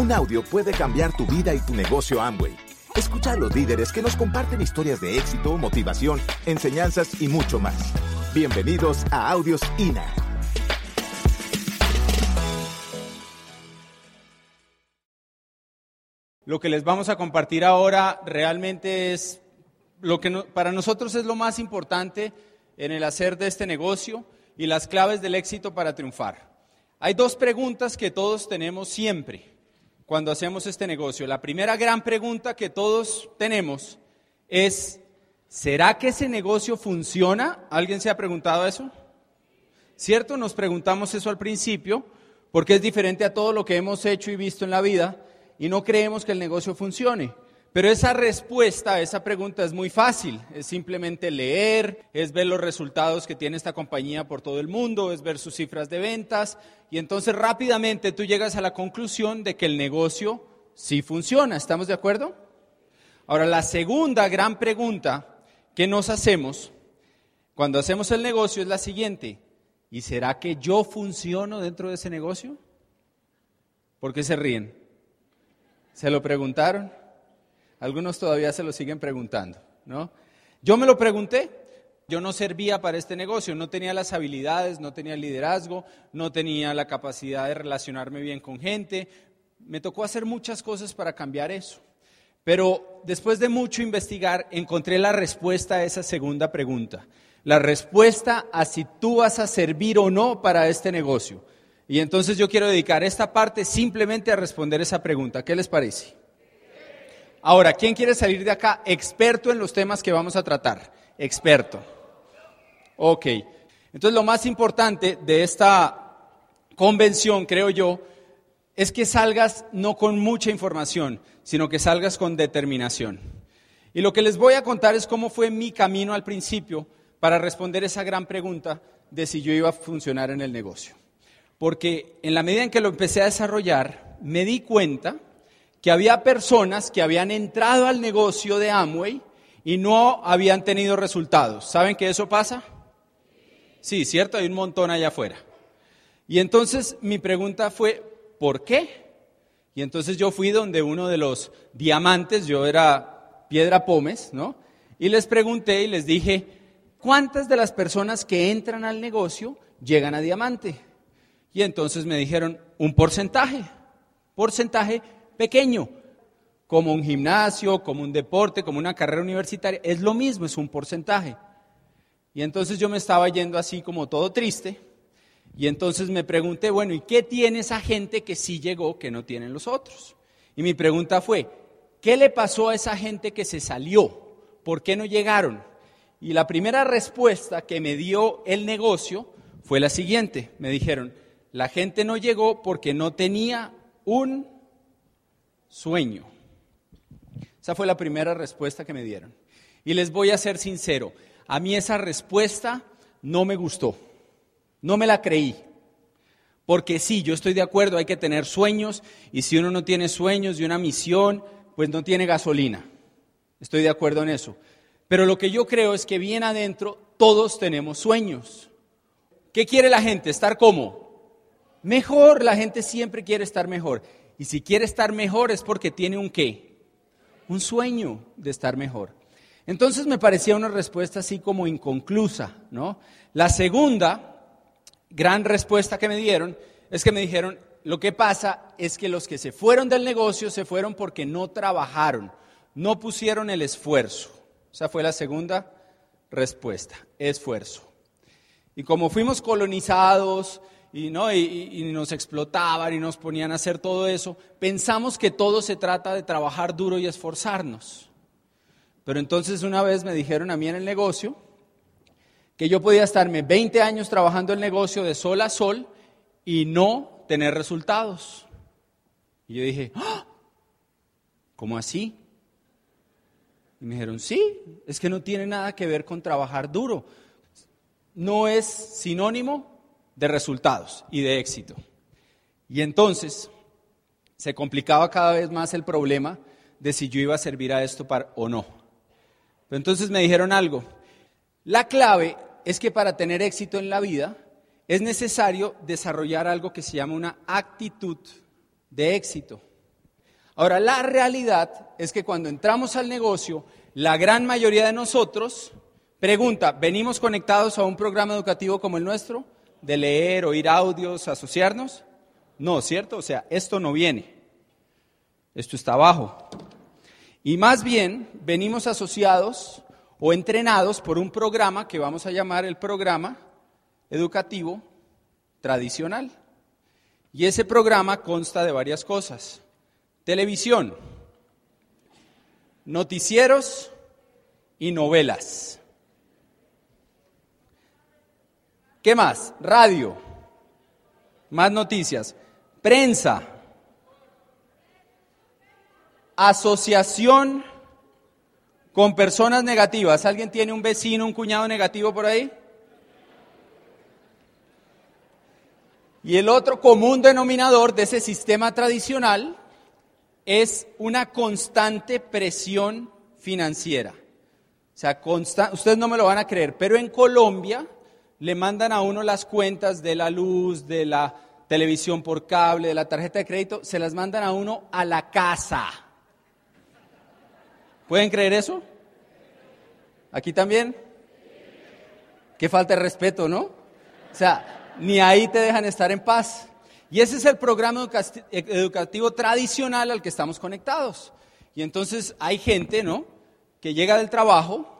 Un audio puede cambiar tu vida y tu negocio Amway. Escucha a los líderes que nos comparten historias de éxito, motivación, enseñanzas y mucho más. Bienvenidos a Audios INA. Lo que les vamos a compartir ahora realmente es lo que para nosotros es lo más importante en el hacer de este negocio y las claves del éxito para triunfar. Hay dos preguntas que todos tenemos siempre cuando hacemos este negocio. La primera gran pregunta que todos tenemos es, ¿será que ese negocio funciona? ¿Alguien se ha preguntado eso? ¿Cierto? Nos preguntamos eso al principio porque es diferente a todo lo que hemos hecho y visto en la vida y no creemos que el negocio funcione. Pero esa respuesta a esa pregunta es muy fácil, es simplemente leer, es ver los resultados que tiene esta compañía por todo el mundo, es ver sus cifras de ventas y entonces rápidamente tú llegas a la conclusión de que el negocio sí funciona, ¿estamos de acuerdo? Ahora, la segunda gran pregunta que nos hacemos cuando hacemos el negocio es la siguiente, ¿y será que yo funciono dentro de ese negocio? ¿Por qué se ríen? ¿Se lo preguntaron? Algunos todavía se lo siguen preguntando, ¿no? Yo me lo pregunté, yo no servía para este negocio, no tenía las habilidades, no tenía el liderazgo, no tenía la capacidad de relacionarme bien con gente. Me tocó hacer muchas cosas para cambiar eso. Pero después de mucho investigar, encontré la respuesta a esa segunda pregunta. La respuesta a si tú vas a servir o no para este negocio. Y entonces yo quiero dedicar esta parte simplemente a responder esa pregunta. ¿Qué les parece? Ahora, ¿quién quiere salir de acá experto en los temas que vamos a tratar? Experto. Ok. Entonces, lo más importante de esta convención, creo yo, es que salgas no con mucha información, sino que salgas con determinación. Y lo que les voy a contar es cómo fue mi camino al principio para responder esa gran pregunta de si yo iba a funcionar en el negocio. Porque en la medida en que lo empecé a desarrollar, me di cuenta que había personas que habían entrado al negocio de Amway y no habían tenido resultados. ¿Saben que eso pasa? Sí, cierto, hay un montón allá afuera. Y entonces mi pregunta fue, ¿por qué? Y entonces yo fui donde uno de los diamantes, yo era Piedra Pómez, ¿no? Y les pregunté y les dije, ¿cuántas de las personas que entran al negocio llegan a diamante? Y entonces me dijeron, un porcentaje, porcentaje pequeño, como un gimnasio, como un deporte, como una carrera universitaria, es lo mismo, es un porcentaje. Y entonces yo me estaba yendo así como todo triste, y entonces me pregunté, bueno, ¿y qué tiene esa gente que sí llegó que no tienen los otros? Y mi pregunta fue, ¿qué le pasó a esa gente que se salió? ¿Por qué no llegaron? Y la primera respuesta que me dio el negocio fue la siguiente. Me dijeron, la gente no llegó porque no tenía un sueño. Esa fue la primera respuesta que me dieron. Y les voy a ser sincero, a mí esa respuesta no me gustó, no me la creí. Porque sí, yo estoy de acuerdo, hay que tener sueños y si uno no tiene sueños y una misión, pues no tiene gasolina. Estoy de acuerdo en eso. Pero lo que yo creo es que bien adentro todos tenemos sueños. ¿Qué quiere la gente? ¿Estar como? Mejor, la gente siempre quiere estar mejor. Y si quiere estar mejor es porque tiene un qué? Un sueño de estar mejor. Entonces me parecía una respuesta así como inconclusa, ¿no? La segunda gran respuesta que me dieron es que me dijeron, lo que pasa es que los que se fueron del negocio se fueron porque no trabajaron, no pusieron el esfuerzo. Esa fue la segunda respuesta, esfuerzo. Y como fuimos colonizados, y, ¿no? Y, nos explotaban y nos ponían a hacer todo eso, pensamos que todo se trata de trabajar duro y esforzarnos. Pero entonces una vez me dijeron a mí en el negocio que yo podía estarme 20 años trabajando el negocio de sol a sol y no tener resultados. Y yo dije, ¡Ah! ¿cómo así? Y me dijeron, sí, es que no tiene nada que ver con trabajar duro. No es sinónimo de resultados y de éxito. Y entonces se complicaba cada vez más el problema de si yo iba a servir a esto para, o no. Pero entonces me dijeron algo. La clave es que para tener éxito en la vida es necesario desarrollar algo que se llama una actitud de éxito. Ahora, la realidad es que cuando entramos al negocio, la gran mayoría de nosotros pregunta, ¿venimos conectados a un programa educativo como el nuestro? ¿De leer, oír audios, asociarnos? No, ¿cierto? O sea, esto no viene. Esto está abajo. Y más bien, venimos asociados o entrenados por un programa que vamos a llamar el programa educativo tradicional. Y ese programa consta de varias cosas. Televisión, noticieros y novelas. ¿Qué más? Radio, más noticias. Prensa, asociación con personas negativas. ¿Alguien tiene un vecino, un cuñado negativo por ahí? Y el otro común denominador de ese sistema tradicional es una constante presión financiera. O sea, ustedes no me lo van a creer, pero en Colombia le mandan a uno las cuentas de la luz, de la televisión por cable, de la tarjeta de crédito, se las mandan a uno a la casa. ¿Pueden creer eso? ¿Aquí también? Qué falta de respeto, ¿no? O sea, ni ahí te dejan estar en paz. Y ese es el programa educativo tradicional al que estamos conectados. Y entonces hay gente, ¿no? Que llega del trabajo,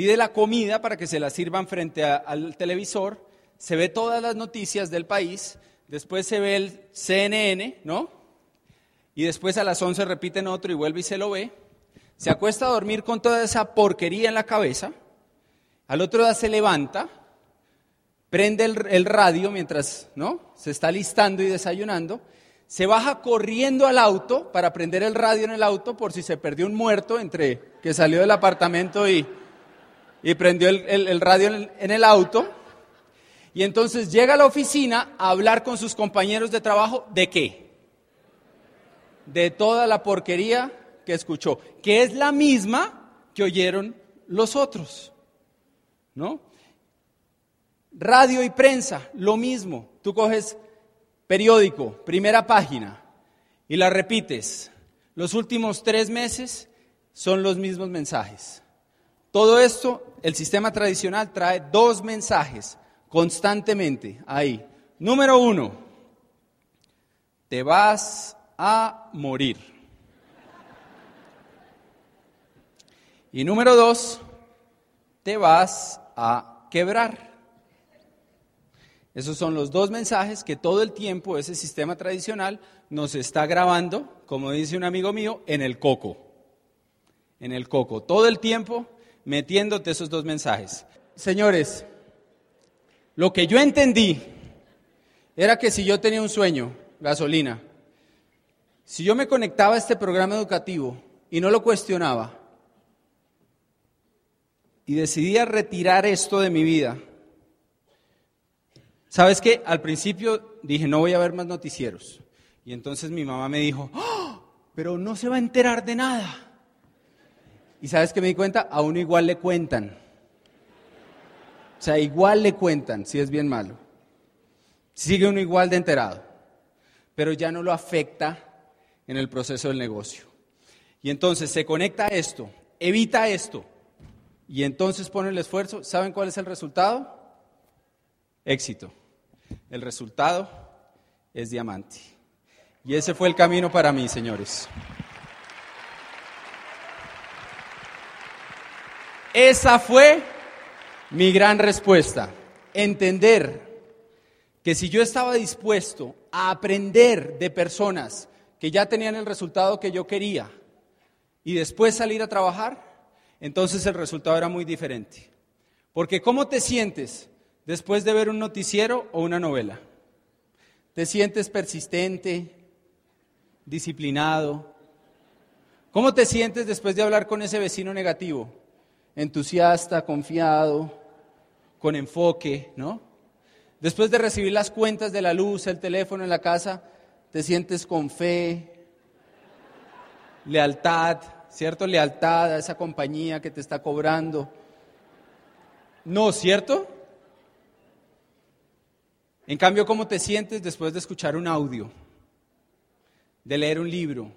pide la comida para que se la sirvan frente al televisor, se ve todas las noticias del país, después se ve el CNN, ¿no? Y después a las 11 repiten otro y vuelve y se lo ve. Se acuesta a dormir con toda esa porquería en la cabeza, al otro día se levanta, prende el, radio mientras ¿no? se está listando y desayunando, se baja corriendo al auto para prender el radio en el auto por si se perdió un muerto entre que salió del apartamento y, y prendió el, radio en en el auto. Y entonces llega a la oficina a hablar con sus compañeros de trabajo de qué? De toda la porquería que escuchó, que es la misma que oyeron los otros. ¿No? Radio y prensa, lo mismo. Tú coges periódico, primera página, y la repites. Los últimos tres meses son los mismos mensajes. Todo esto, el sistema tradicional trae dos mensajes constantemente ahí. Número uno, te vas a morir. Y número dos, te vas a quebrar. Esos son los dos mensajes que todo el tiempo ese sistema tradicional nos está grabando, como dice un amigo mío, en el coco. En el coco. Todo el tiempo metiéndote esos dos mensajes. Señores, lo que yo entendí era que si yo tenía un sueño, gasolina, si yo me conectaba a este programa educativo y no lo cuestionaba, y decidí retirar esto de mi vida, ¿sabes qué? Al principio dije, no voy a ver más noticieros. Y entonces mi mamá me dijo, ¡Oh! pero no se va a enterar de nada. Y sabes qué me di cuenta, a uno igual le cuentan. O sea, igual le cuentan si es bien malo. Sigue uno igual de enterado. Pero ya no lo afecta en el proceso del negocio. Y entonces se conecta a esto, evita esto, y entonces pone el esfuerzo, ¿saben cuál es el resultado? Éxito. El resultado es diamante. Y ese fue el camino para mí, señores. Esa fue mi gran respuesta. Entender que si yo estaba dispuesto a aprender de personas que ya tenían el resultado que yo quería y después salir a trabajar, entonces el resultado era muy diferente. Porque ¿cómo te sientes después de ver un noticiero o una novela? ¿Te sientes persistente, disciplinado? ¿Cómo te sientes después de hablar con ese vecino negativo? Entusiasta, confiado, con enfoque, ¿no? Después de recibir las cuentas de la luz, el teléfono en la casa, te sientes con fe, lealtad, ¿cierto? Lealtad a esa compañía que te está cobrando. No, ¿cierto? En cambio, ¿cómo te sientes después de escuchar un audio? De leer un libro.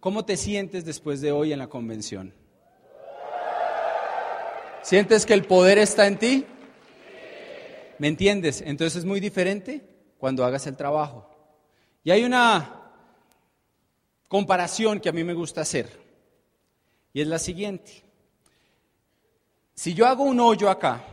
¿Cómo te sientes después de hoy en la convención? ¿Sientes que el poder está en ti? ¿Me entiendes? Entonces es muy diferente cuando hagas el trabajo. Y hay una comparación que a mí me gusta hacer. Y es la siguiente. Si yo hago un hoyo acá,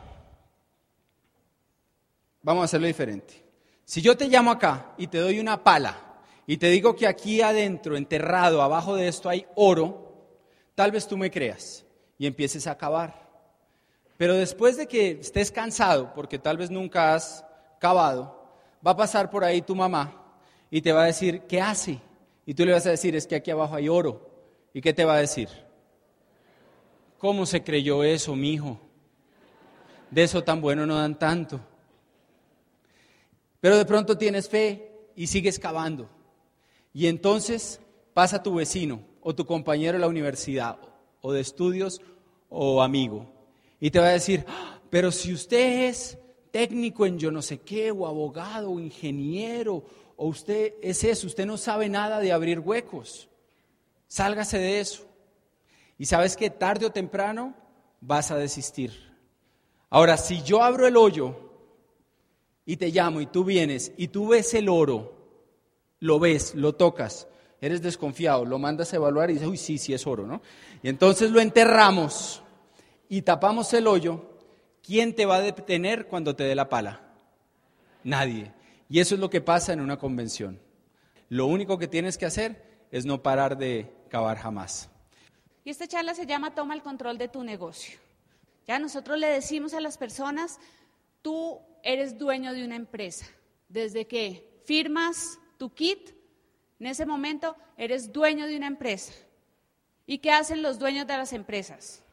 vamos a hacerlo diferente. Si yo te llamo acá y te doy una pala y te digo que aquí adentro, enterrado, abajo de esto hay oro, tal vez tú me creas y empieces a cavar. Pero después de que estés cansado, porque tal vez nunca has cavado, va a pasar por ahí tu mamá y te va a decir, ¿qué hace? Y tú le vas a decir, es que aquí abajo hay oro. ¿Y qué te va a decir? ¿Cómo se creyó eso, mi hijo? De eso tan bueno no dan tanto. Pero de pronto tienes fe y sigues cavando. Y entonces pasa tu vecino o tu compañero de la universidad o de estudios o amigo y te va a decir, ah, pero si usted es técnico en yo no sé qué, o abogado, o ingeniero, o usted es eso, usted no sabe nada de abrir huecos, sálgase de eso. Y sabes que tarde o temprano vas a desistir. Ahora, si yo abro el hoyo y te llamo y tú vienes y tú ves el oro, lo ves, lo tocas, eres desconfiado, lo mandas a evaluar y dices, uy, sí, sí es oro, ¿no? Y entonces lo enterramos y tapamos el hoyo, ¿quién te va a detener cuando te dé la pala? Nadie. Y eso es lo que pasa en una convención. Lo único que tienes que hacer es no parar de cavar jamás. Y esta charla se llama Toma el control de tu negocio. Ya nosotros le decimos a las personas, tú eres dueño de una empresa. Desde que firmas tu kit, en ese momento eres dueño de una empresa. ¿Y qué hacen los dueños de las empresas?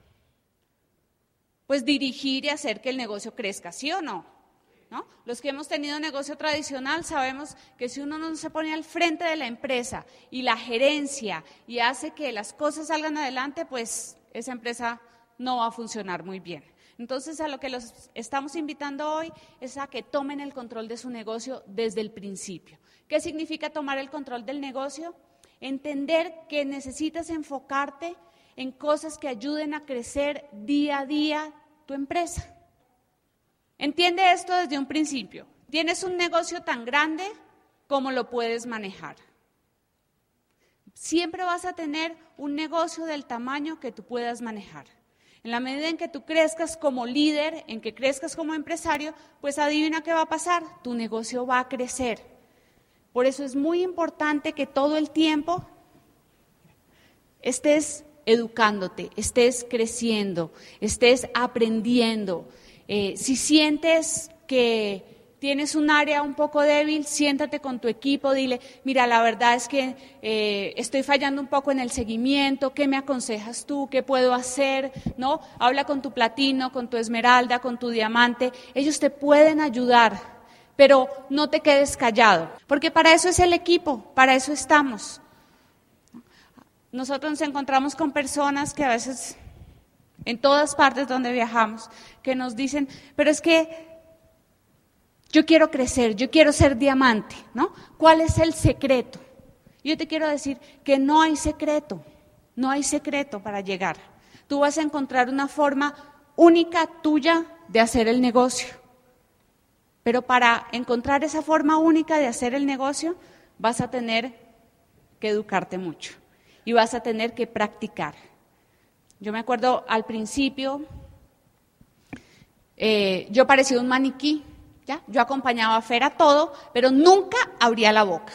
Pues dirigir y hacer que el negocio crezca, ¿sí o no? ¿No? Los que hemos tenido negocio tradicional sabemos que si uno no se pone al frente de la empresa y la gerencia y hace que las cosas salgan adelante, pues esa empresa no va a funcionar muy bien. Entonces, a lo que los estamos invitando hoy es a que tomen el control de su negocio desde el principio. ¿Qué significa tomar el control del negocio? Entender que necesitas enfocarte en cosas que ayuden a crecer día a día tu empresa. Entiende esto desde un principio. Tienes un negocio tan grande como lo puedes manejar. Siempre vas a tener un negocio del tamaño que tú puedas manejar. En la medida en que tú crezcas como líder, en que crezcas como empresario, pues adivina qué va a pasar, tu negocio va a crecer. Por eso es muy importante que todo el tiempo estés educándote, estés creciendo, estés aprendiendo. Eh, si sientes que tienes un área un poco débil, siéntate con tu equipo, dile, mira, la verdad es que eh, estoy fallando un poco en el seguimiento, ¿qué me aconsejas tú? ¿Qué puedo hacer? ¿No? Habla con tu platino, con tu esmeralda, con tu diamante, ellos te pueden ayudar, pero no te quedes callado, porque para eso es el equipo, para eso estamos. Nosotros nos encontramos con personas que a veces, en todas partes donde viajamos, que nos dicen, pero es que yo quiero crecer, yo quiero ser diamante, ¿no? ¿Cuál es el secreto? Yo te quiero decir que no hay secreto, no hay secreto para llegar. Tú vas a encontrar una forma única tuya de hacer el negocio. Pero para encontrar esa forma única de hacer el negocio, vas a tener que educarte mucho y vas a tener que practicar. Yo me acuerdo al principio, eh, yo parecía un maniquí, ¿ya? Yo acompañaba a Fer a todo, pero nunca abría la boca.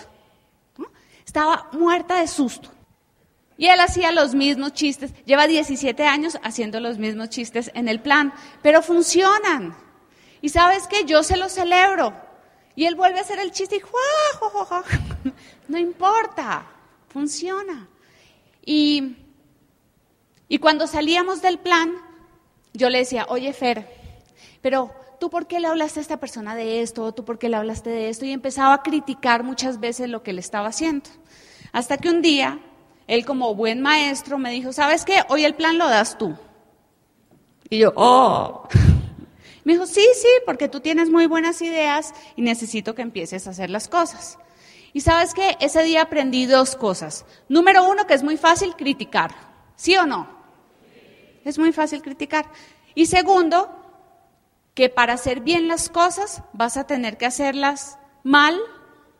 Estaba muerta de susto. Y él hacía los mismos chistes, lleva 17 años haciendo los mismos chistes en el plan, pero funcionan. Y sabes que yo se lo celebro. Y él vuelve a hacer el chiste y ¡juá, no importa, funciona. Y, y cuando salíamos del plan, yo le decía, oye Fer, pero ¿tú por qué le hablaste a esta persona de esto? ¿Tú por qué le hablaste de esto? Y empezaba a criticar muchas veces lo que le estaba haciendo. Hasta que un día, él como buen maestro me dijo, ¿sabes qué? Hoy el plan lo das tú. Y yo, oh. Me dijo, sí, sí, porque tú tienes muy buenas ideas y necesito que empieces a hacer las cosas. Y sabes que ese día aprendí dos cosas. Número uno, que es muy fácil criticar. ¿Sí o no? Es muy fácil criticar. Y segundo, que para hacer bien las cosas vas a tener que hacerlas mal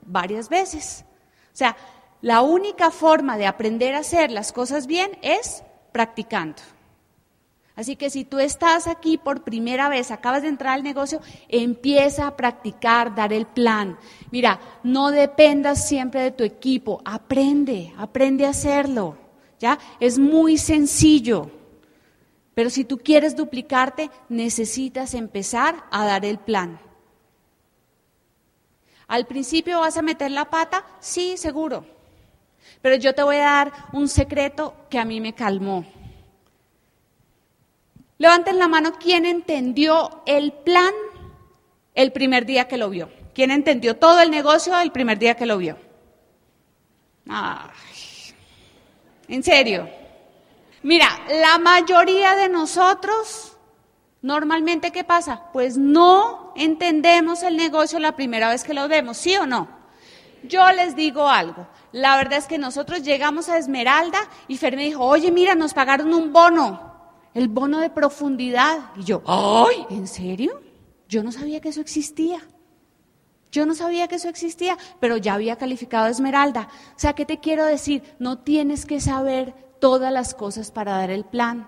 varias veces. O sea, la única forma de aprender a hacer las cosas bien es practicando. Así que si tú estás aquí por primera vez, acabas de entrar al negocio, empieza a practicar, dar el plan. Mira, no dependas siempre de tu equipo, aprende, aprende a hacerlo. ¿Ya? Es muy sencillo. Pero si tú quieres duplicarte, necesitas empezar a dar el plan. ¿Al principio vas a meter la pata? Sí, seguro. Pero yo te voy a dar un secreto que a mí me calmó. Levanten la mano quién entendió el plan el primer día que lo vio. ¿Quién entendió todo el negocio el primer día que lo vio? Ay, en serio. Mira, la mayoría de nosotros, normalmente, ¿qué pasa? Pues no entendemos el negocio la primera vez que lo vemos, ¿sí o no? Yo les digo algo. La verdad es que nosotros llegamos a Esmeralda y Fer me dijo, oye, mira, nos pagaron un bono el bono de profundidad. Y yo, ¡ay! ¿En serio? Yo no sabía que eso existía. Yo no sabía que eso existía, pero ya había calificado Esmeralda. O sea, ¿qué te quiero decir? No tienes que saber todas las cosas para dar el plan.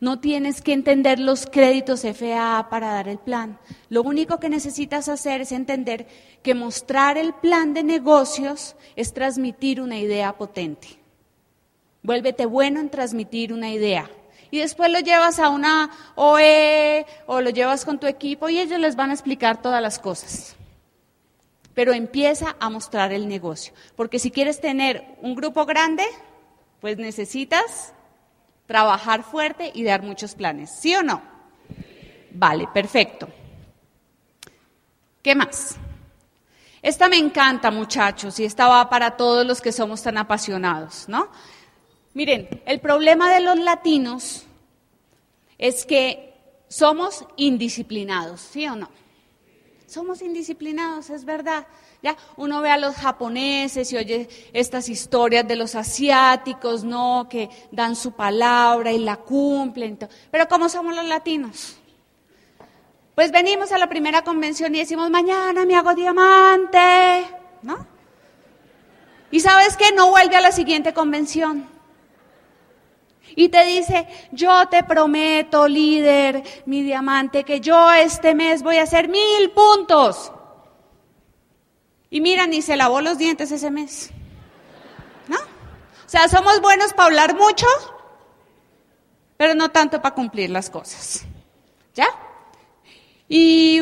No tienes que entender los créditos FAA para dar el plan. Lo único que necesitas hacer es entender que mostrar el plan de negocios es transmitir una idea potente. Vuélvete bueno en transmitir una idea. Y después lo llevas a una OE o lo llevas con tu equipo y ellos les van a explicar todas las cosas. Pero empieza a mostrar el negocio. Porque si quieres tener un grupo grande, pues necesitas trabajar fuerte y dar muchos planes. ¿Sí o no? Vale, perfecto. ¿Qué más? Esta me encanta, muchachos, y esta va para todos los que somos tan apasionados, ¿no? Miren, el problema de los latinos es que somos indisciplinados, ¿sí o no? Somos indisciplinados, es verdad. Ya uno ve a los japoneses y oye estas historias de los asiáticos, ¿no? Que dan su palabra y la cumplen. Pero ¿cómo somos los latinos? Pues venimos a la primera convención y decimos, mañana me hago diamante, ¿no? Y sabes qué? No vuelve a la siguiente convención. Y te dice, yo te prometo, líder, mi diamante, que yo este mes voy a hacer mil puntos. Y mira, ni se lavó los dientes ese mes. ¿No? O sea, somos buenos para hablar mucho, pero no tanto para cumplir las cosas. ¿Ya? Y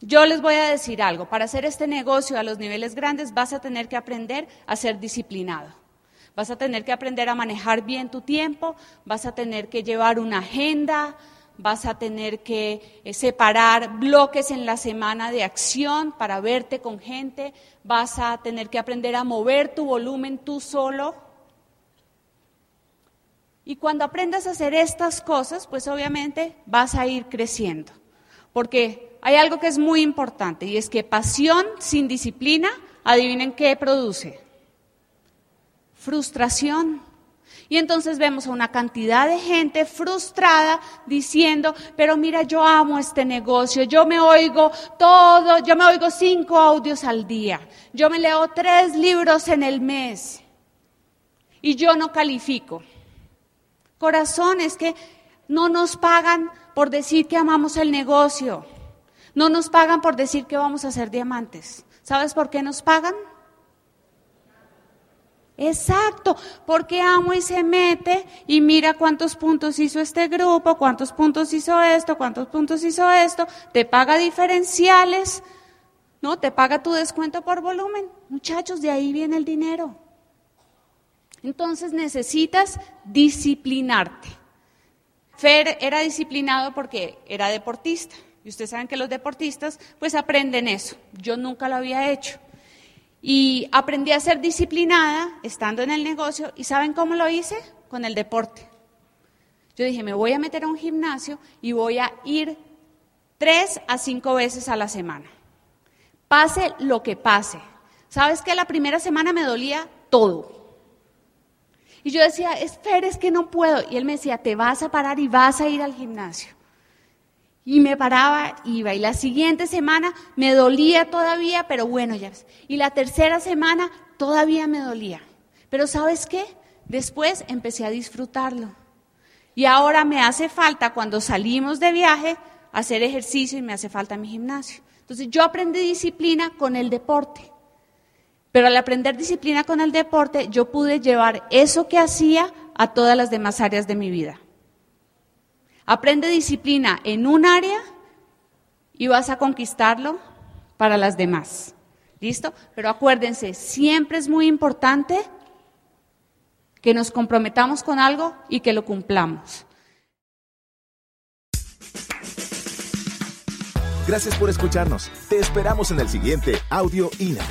yo les voy a decir algo, para hacer este negocio a los niveles grandes vas a tener que aprender a ser disciplinado. Vas a tener que aprender a manejar bien tu tiempo, vas a tener que llevar una agenda, vas a tener que eh, separar bloques en la semana de acción para verte con gente, vas a tener que aprender a mover tu volumen tú solo. Y cuando aprendas a hacer estas cosas, pues obviamente vas a ir creciendo. Porque hay algo que es muy importante y es que pasión sin disciplina, adivinen qué produce frustración. Y entonces vemos a una cantidad de gente frustrada diciendo, pero mira, yo amo este negocio, yo me oigo todo, yo me oigo cinco audios al día, yo me leo tres libros en el mes y yo no califico. Corazón, es que no nos pagan por decir que amamos el negocio, no nos pagan por decir que vamos a ser diamantes. ¿Sabes por qué nos pagan? Exacto, porque amo y se mete y mira cuántos puntos hizo este grupo, cuántos puntos hizo esto, cuántos puntos hizo esto, te paga diferenciales, ¿no? Te paga tu descuento por volumen. Muchachos, de ahí viene el dinero. Entonces necesitas disciplinarte. Fer era disciplinado porque era deportista. Y ustedes saben que los deportistas pues aprenden eso. Yo nunca lo había hecho. Y aprendí a ser disciplinada estando en el negocio. ¿Y saben cómo lo hice? Con el deporte. Yo dije, me voy a meter a un gimnasio y voy a ir tres a cinco veces a la semana. pase lo que pase. ¿Sabes que la primera semana me dolía todo? Y yo decía, espera, es que no puedo. Y él me decía, te vas a parar y vas a ir al gimnasio. Y me paraba, iba. Y la siguiente semana me dolía todavía, pero bueno, ya. Y la tercera semana todavía me dolía. Pero ¿sabes qué? Después empecé a disfrutarlo. Y ahora me hace falta, cuando salimos de viaje, hacer ejercicio y me hace falta mi gimnasio. Entonces yo aprendí disciplina con el deporte. Pero al aprender disciplina con el deporte, yo pude llevar eso que hacía a todas las demás áreas de mi vida. Aprende disciplina en un área y vas a conquistarlo para las demás. ¿Listo? Pero acuérdense, siempre es muy importante que nos comprometamos con algo y que lo cumplamos. Gracias por escucharnos. Te esperamos en el siguiente Audio INA.